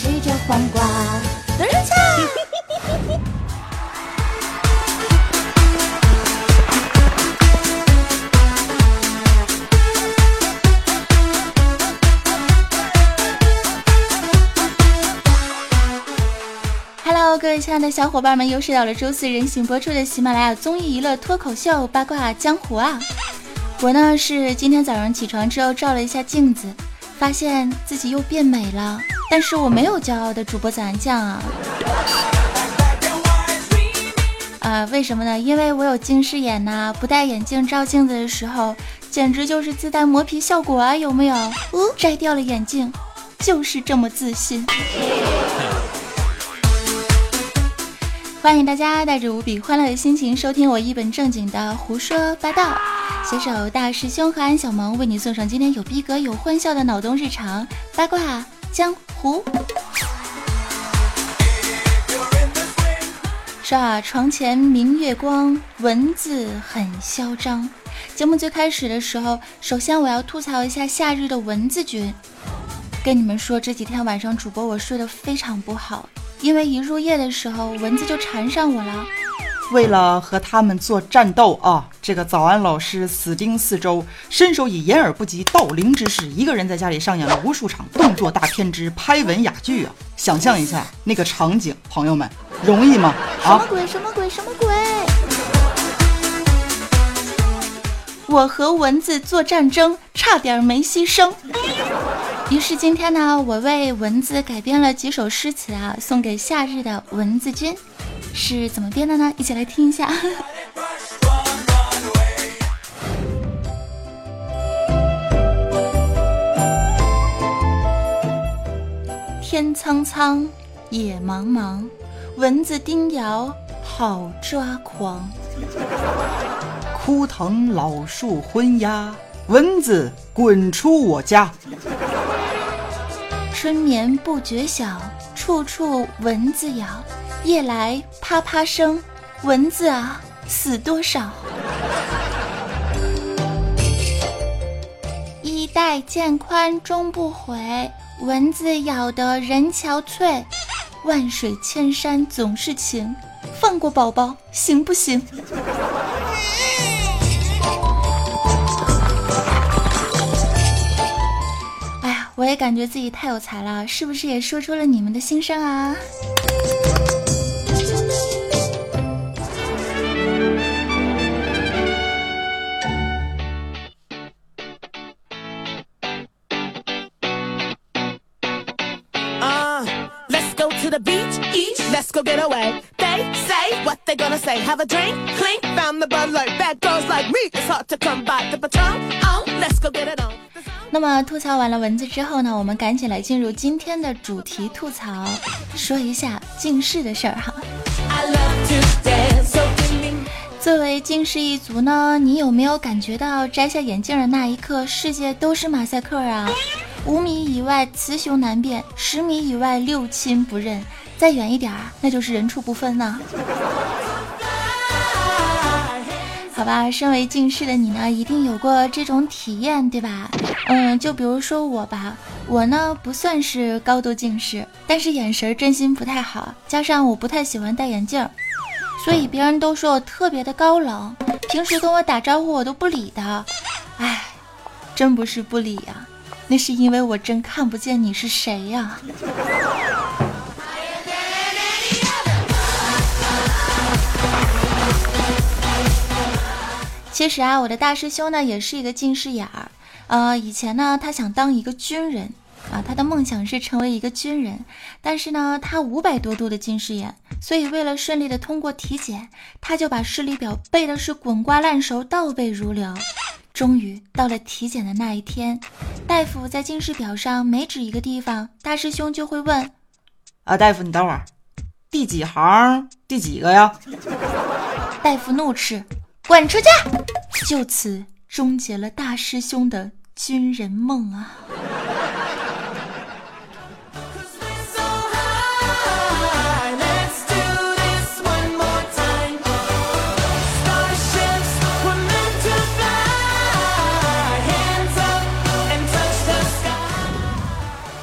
吃着黄瓜。等一下。Hello，各位亲爱的小伙伴们，又是到了周四人形播出的喜马拉雅综艺娱乐脱口秀八卦江湖啊！我呢是今天早上起床之后照了一下镜子，发现自己又变美了，但是我没有骄傲的主播早安酱啊！啊，为什么呢？因为我有近视眼呐，不戴眼镜照镜子的时候，简直就是自带磨皮效果啊，有没有？哦，摘掉了眼镜，就是这么自信。欢迎大家带着无比欢乐的心情收听我一本正经的胡说八道，携手大师兄和安小萌为你送上今天有逼格、有欢笑的脑洞日常八卦江湖。说啊，床前明月光，文字很嚣张。节目最开始的时候，首先我要吐槽一下夏日的蚊子君，跟你们说这几天晚上主播我睡得非常不好。因为一入夜的时候，蚊子就缠上我了。为了和他们做战斗啊，这个早安老师死盯四周，身手以掩耳不及盗铃之势，一个人在家里上演了无数场动作大片之拍文雅剧啊！想象一下那个场景，朋友们，容易吗？什么鬼？什么鬼？什么鬼？我和蚊子做战争，差点没牺牲。于是今天呢，我为蚊子改编了几首诗词啊，送给夏日的蚊子君，是怎么编的呢？一起来听一下。天苍苍，野茫茫，蚊子叮咬好抓狂。枯藤老树昏鸦，蚊子滚出我家。春眠不觉晓，处处蚊子咬。夜来啪啪声，蚊子啊，死多少？衣带渐宽终不悔，蚊子咬得人憔悴。万水千山总是情，放过宝宝行不行？哎呀我也感觉自己太有才了，是不是也说出了你们的心声啊？那么吐槽完了文字之后呢，我们赶紧来进入今天的主题吐槽，说一下近视的事儿哈。作为近视一族呢，你有没有感觉到摘下眼镜的那一刻，世界都是马赛克啊？五米以外雌雄难辨，十米以外六亲不认，再远一点儿那就是人畜不分呢。好吧，身为近视的你呢，一定有过这种体验，对吧？嗯，就比如说我吧，我呢不算是高度近视，但是眼神真心不太好，加上我不太喜欢戴眼镜，所以别人都说我特别的高冷，平时跟我打招呼我都不理的。唉，真不是不理呀，那是因为我真看不见你是谁呀。其实啊，我的大师兄呢也是一个近视眼儿，呃，以前呢他想当一个军人啊，他的梦想是成为一个军人，但是呢他五百多度的近视眼，所以为了顺利的通过体检，他就把视力表背的是滚瓜烂熟，倒背如流。终于到了体检的那一天，大夫在近视表上每指一个地方，大师兄就会问：啊，大夫你等会儿，第几行第几个呀？大夫怒斥。滚出去！就此终结了大师兄的军人梦啊！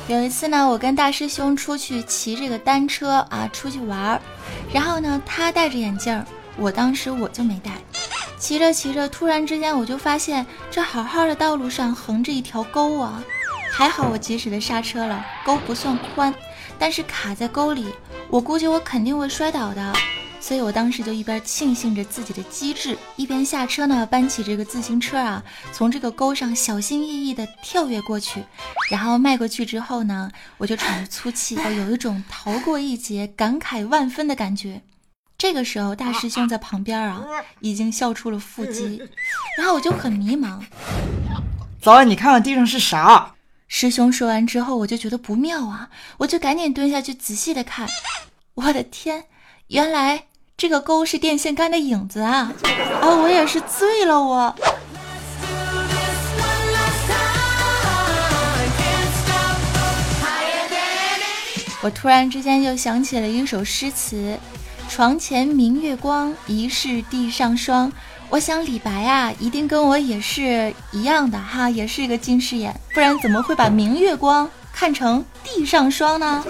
有一次呢，我跟大师兄出去骑这个单车啊，出去玩儿，然后呢，他戴着眼镜，我当时我就没戴。骑着骑着，突然之间我就发现这好好的道路上横着一条沟啊，还好我及时的刹车了，沟不算宽，但是卡在沟里，我估计我肯定会摔倒的。所以我当时就一边庆幸着自己的机智，一边下车呢，搬起这个自行车啊，从这个沟上小心翼翼地跳跃过去，然后迈过去之后呢，我就喘着粗气，有一种逃过一劫、感慨万分的感觉。这个时候，大师兄在旁边啊，已经笑出了腹肌，然后我就很迷茫。早晚，你看看地上是啥？师兄说完之后，我就觉得不妙啊，我就赶紧蹲下去仔细的看，我的天，原来。这个沟是电线杆的影子啊！啊，我也是醉了，我。我突然之间又想起了一首诗词：“床前明月光，疑是地上霜。”我想李白啊，一定跟我也是一样的哈，也是一个近视眼，不然怎么会把明月光看成地上霜呢？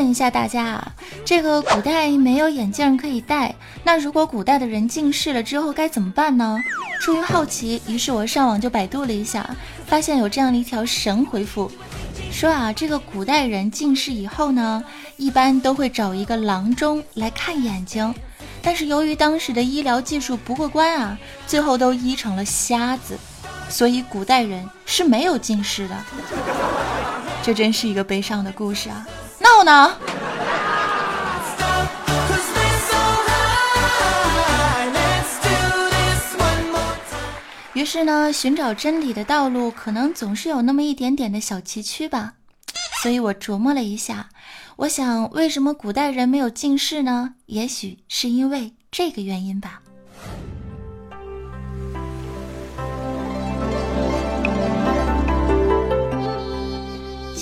问一下大家啊，这个古代没有眼镜可以戴，那如果古代的人近视了之后该怎么办呢？出于好奇，于是我上网就百度了一下，发现有这样的一条神回复，说啊，这个古代人近视以后呢，一般都会找一个郎中来看眼睛，但是由于当时的医疗技术不过关啊，最后都医成了瞎子，所以古代人是没有近视的。这真是一个悲伤的故事啊。闹呢？于是呢，寻找真理的道路可能总是有那么一点点的小崎岖吧。所以我琢磨了一下，我想，为什么古代人没有近视呢？也许是因为这个原因吧。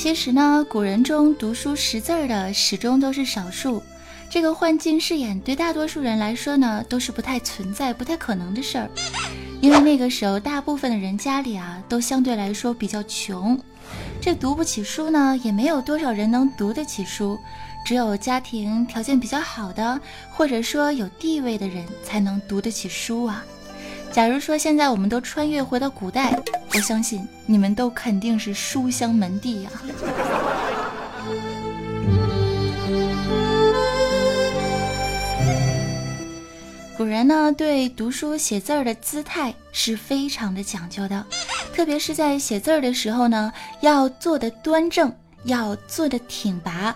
其实呢，古人中读书识字儿的始终都是少数。这个患近视眼对大多数人来说呢，都是不太存在、不太可能的事儿。因为那个时候，大部分的人家里啊，都相对来说比较穷，这读不起书呢，也没有多少人能读得起书，只有家庭条件比较好的，或者说有地位的人才能读得起书啊。假如说现在我们都穿越回到古代，我相信你们都肯定是书香门第呀。古人呢对读书写字儿的姿态是非常的讲究的，特别是在写字儿的时候呢，要坐得端正，要坐得挺拔。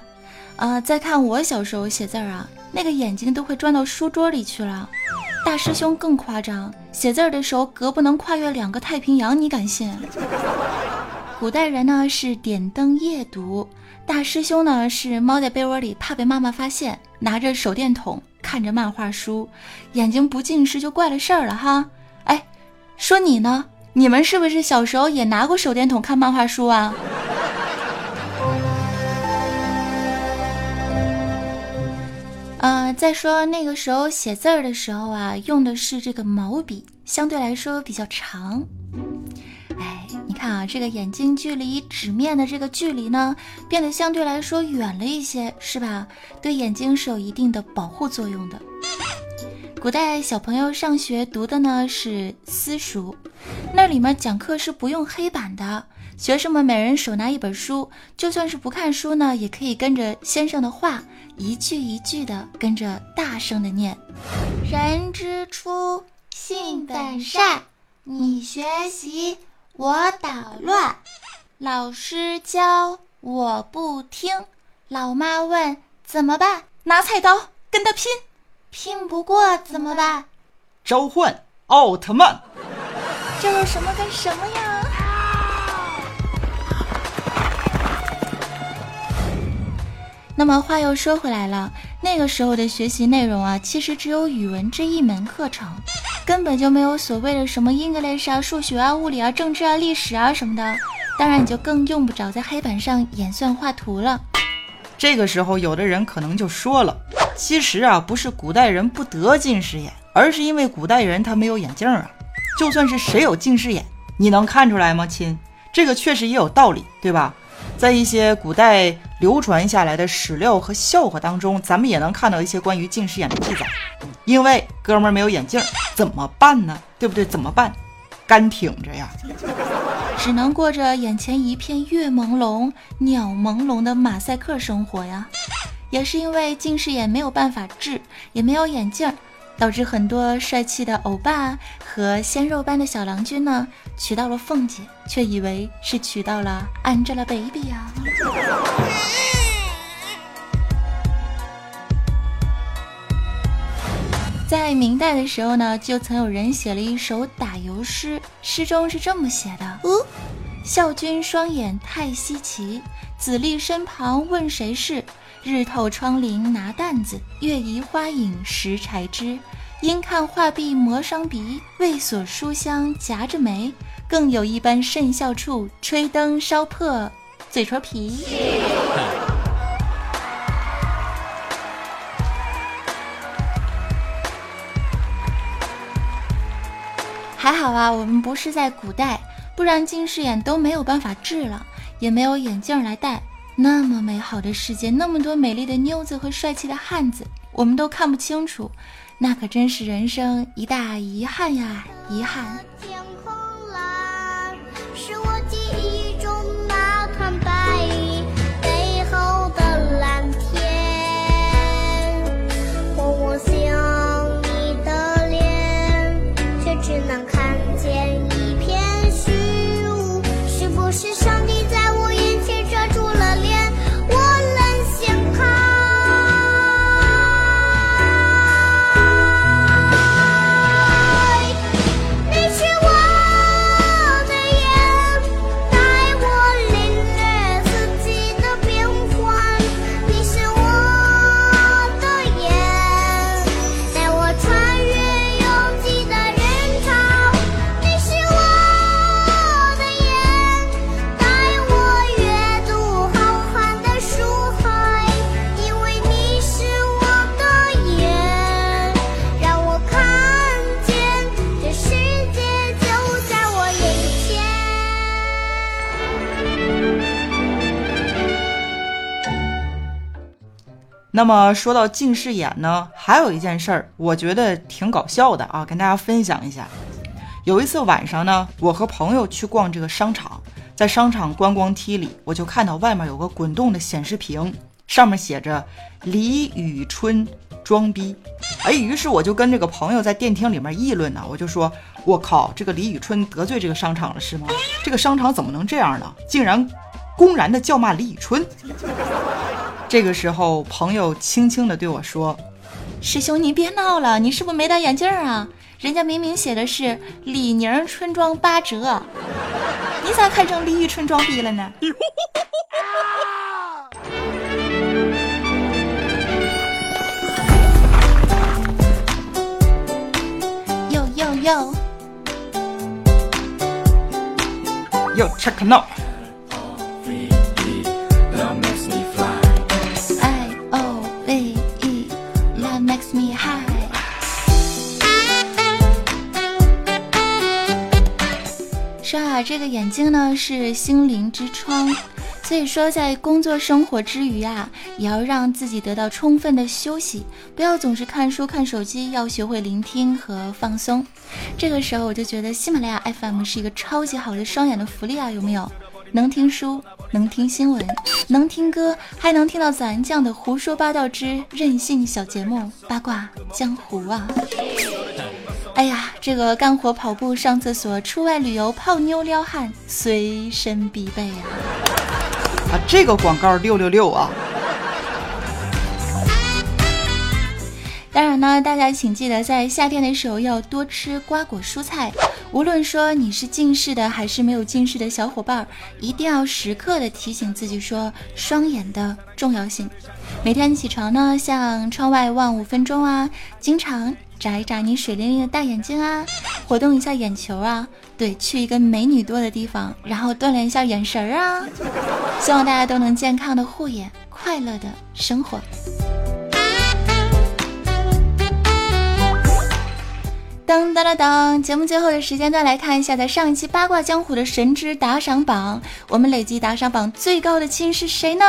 啊，再看我小时候写字儿啊，那个眼睛都会钻到书桌里去了。大师兄更夸张，写字儿的时候胳膊能跨越两个太平洋，你敢信？古代人呢是点灯夜读，大师兄呢是猫在被窝里怕被妈妈发现，拿着手电筒看着漫画书，眼睛不近视就怪了事儿了哈。哎，说你呢？你们是不是小时候也拿过手电筒看漫画书啊？呃，再说那个时候写字儿的时候啊，用的是这个毛笔，相对来说比较长。哎，你看啊，这个眼睛距离纸面的这个距离呢，变得相对来说远了一些，是吧？对眼睛是有一定的保护作用的。古代小朋友上学读的呢是私塾，那里面讲课是不用黑板的。学生们每人手拿一本书，就算是不看书呢，也可以跟着先生的话，一句一句的跟着大声的念：“人之初，性本善，你学习，我捣乱；老师教，我不听；老妈问怎么办，拿菜刀跟他拼，拼不过怎么办？召唤奥特曼。这有什么跟什么呀？”那么话又说回来了，那个时候的学习内容啊，其实只有语文这一门课程，根本就没有所谓的什么 English 啊、数学啊、物理啊、政治啊、历史啊什么的，当然你就更用不着在黑板上演算画图了。这个时候，有的人可能就说了，其实啊，不是古代人不得近视眼，而是因为古代人他没有眼镜啊。就算是谁有近视眼，你能看出来吗，亲？这个确实也有道理，对吧？在一些古代流传下来的史料和笑话当中，咱们也能看到一些关于近视眼的记载。因为哥们儿没有眼镜，怎么办呢？对不对？怎么办？干挺着呀，只能过着眼前一片月朦胧、鸟朦胧的马赛克生活呀。也是因为近视眼没有办法治，也没有眼镜儿。导致很多帅气的欧巴和鲜肉般的小郎君呢，娶到了凤姐，却以为是娶到了 Angelababy 呀。在明代的时候呢，就曾有人写了一首打油诗，诗中是这么写的：哦，孝君双眼太稀奇，子立身旁问谁是？日透窗棂拿担子，月移花影拾柴枝。因看画壁磨伤鼻，为锁书香夹着眉。更有一般甚笑处，吹灯烧破嘴唇皮。还好啊，我们不是在古代，不然近视眼都没有办法治了，也没有眼镜来戴。那么美好的世界，那么多美丽的妞子和帅气的汉子，我们都看不清楚，那可真是人生一大遗憾呀！遗憾。那么说到近视眼呢，还有一件事儿，我觉得挺搞笑的啊，跟大家分享一下。有一次晚上呢，我和朋友去逛这个商场，在商场观光梯里，我就看到外面有个滚动的显示屏，上面写着李宇春装逼。哎，于是我就跟这个朋友在电梯里面议论呢，我就说：“我靠，这个李宇春得罪这个商场了是吗？这个商场怎么能这样呢？竟然公然的叫骂李宇春！”这个时候，朋友轻轻地对我说：“师兄，你别闹了，你是不是没戴眼镜啊？人家明明写的是李宁春装八折，你咋看成李宇春装逼了呢？”哟哟哟，哟，check now。这个眼睛呢是心灵之窗，所以说在工作生活之余啊，也要让自己得到充分的休息，不要总是看书看手机，要学会聆听和放松。这个时候我就觉得喜马拉雅 FM 是一个超级好的双眼的福利啊，有没有？能听书，能听新闻，能听歌，还能听到咱这样的胡说八道之任性小节目八卦江湖啊！哎呀，这个干活、跑步、上厕所、出外旅游、泡妞、撩汉，随身必备啊！啊，这个广告六六六啊！当然呢，大家请记得在夏天的时候要多吃瓜果蔬菜。无论说你是近视的还是没有近视的小伙伴，一定要时刻的提醒自己说双眼的重要性。每天起床呢，向窗外望五分钟啊，经常。眨一眨你水灵灵的大眼睛啊，活动一下眼球啊，对，去一个美女多的地方，然后锻炼一下眼神儿啊。希望大家都能健康的护眼，快乐的生活。噔噔噔噔！节目最后的时间段来看一下，在上一期八卦江湖的神之打赏榜，我们累计打赏榜最高的亲是谁呢？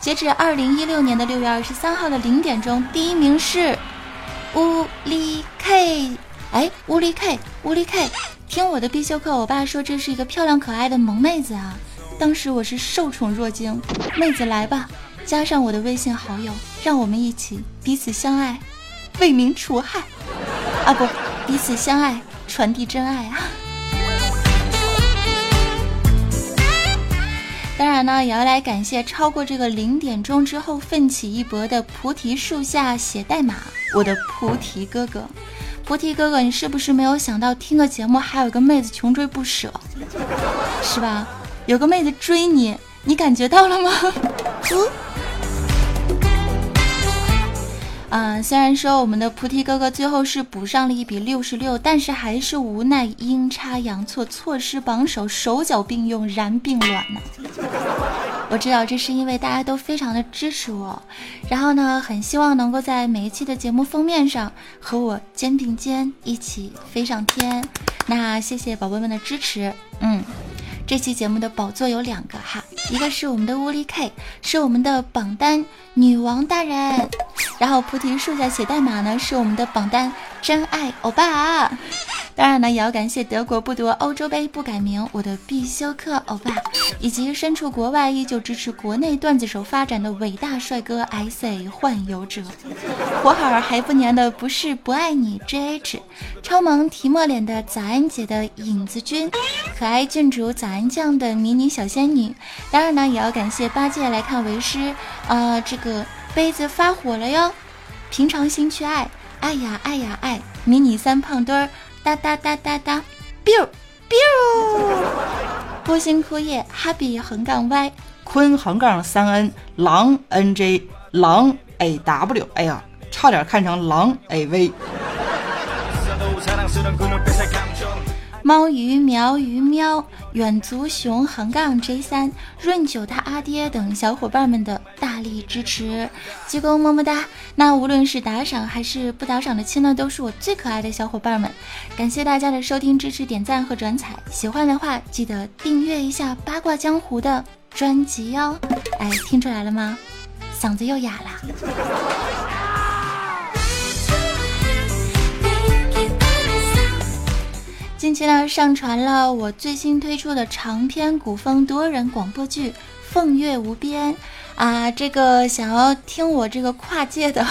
截止二零一六年的六月二十三号的零点钟，第一名是乌力 K。哎，乌力 K，乌力 K，听我的必修课，我爸说这是一个漂亮可爱的萌妹子啊。当时我是受宠若惊，妹子来吧，加上我的微信好友，让我们一起彼此相爱，为民除害啊！不，彼此相爱，传递真爱啊！那，也要来感谢超过这个零点钟之后奋起一搏的菩提树下写代码，我的菩提哥哥，菩提哥哥，你是不是没有想到听个节目还有个妹子穷追不舍，是吧？有个妹子追你，你感觉到了吗？嗯。啊，虽然说我们的菩提哥哥最后是补上了一笔六十六，但是还是无奈阴差阳错，错失榜首，手脚并用，然并卵呢。我知道这是因为大家都非常的支持我，然后呢，很希望能够在每一期的节目封面上和我肩并肩一起飞上天。那谢谢宝贝们的支持，嗯。这期节目的宝座有两个哈，一个是我们的乌力 K，是我们的榜单女王大人，然后菩提树下写代码呢是我们的榜单真爱欧巴。当然呢，也要感谢德国不夺欧洲杯不改名，我的必修课欧巴，以及身处国外依旧支持国内段子手发展的伟大帅哥 SA 幻游者，活好还不粘的不是不爱你 JH，超萌提莫脸的早安姐的影子君，可爱郡主早安酱的迷你小仙女。当然呢，也要感谢八戒来看为师，呃，这个杯子发火了哟，平常心去爱，爱呀爱呀爱，迷你三胖墩儿。哒哒哒哒哒，biu biu，波心枯叶，哈比横杠 y，坤横杠三 n，狼 n j，狼 a w，哎呀，差点看成狼 a v。猫鱼苗鱼喵，远足熊横杠 J 三，润九他阿爹等小伙伴们的大力支持，鞠躬么么哒。那无论是打赏还是不打赏的亲呢，都是我最可爱的小伙伴们。感谢大家的收听支持、点赞和转采，喜欢的话记得订阅一下八卦江湖的专辑哟。哎，听出来了吗？嗓子又哑了。近期呢，上传了我最新推出的长篇古风多人广播剧《凤月无边》啊，这个想要听我这个跨界的，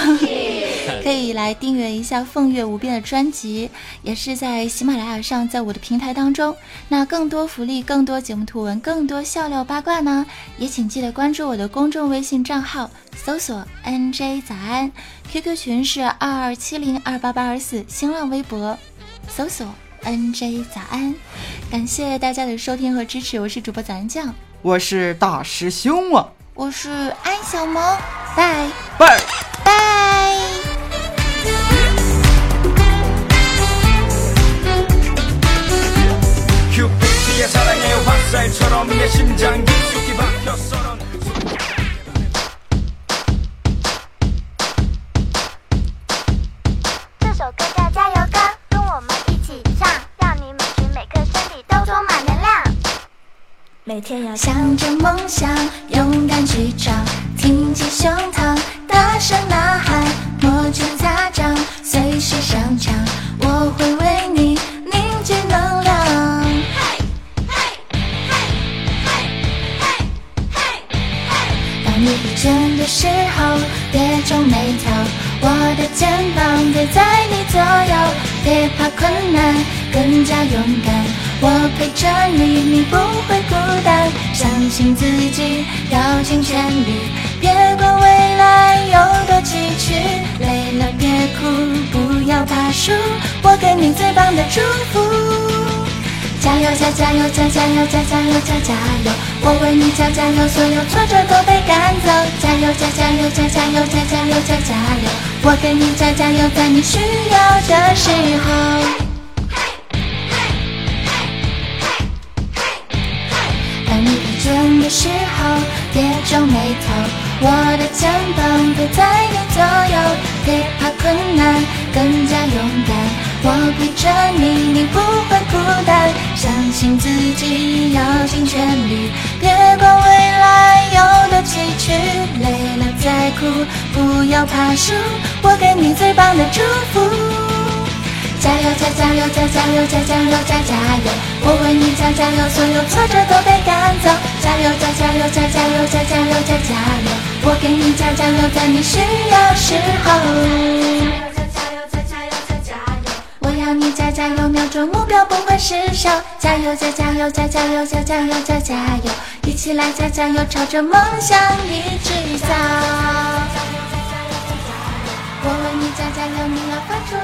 可以来订阅一下《凤月无边》的专辑，也是在喜马拉雅上，在我的平台当中。那更多福利、更多节目图文、更多笑料八卦呢，也请记得关注我的公众微信账号，搜索 “nj 早安 ”，QQ 群是二二七零二八八二四，新浪微博搜索。N J 早安，感谢大家的收听和支持，我是主播早安酱，我是大师兄啊，我是安小萌，拜。拜。拜。每天要向着梦想勇敢去闯，相信自己，要尽全力，别管未来有多崎岖。累了别哭，不要怕输，我给你最棒的祝福。加油加加油加加油加加油加加油，我为你加加油，所有挫折都被赶走。加油加加油加加油加加油加加油，我给你加加油，在你需要的时候。的时候，别皱眉头，我的肩膀陪在你左右，别怕困难，更加勇敢。我陪着你，你不会孤单。相信自己，要尽全力，别管未来有多崎岖。累了再哭，不要怕输，我给你最棒的祝福。加油加加油加加油加加油加加油！我为你加加油，所有挫折都被赶走。加油加加油加加油加加油加加油！我给你加加油，在你需要时候。加油加加油加加油！我要你加加油，瞄准目标不会失手。加油加加油加加油加加油加加油！一起来加加油，朝着梦想一直走。加油加油加加油我为你加加油，你要付出。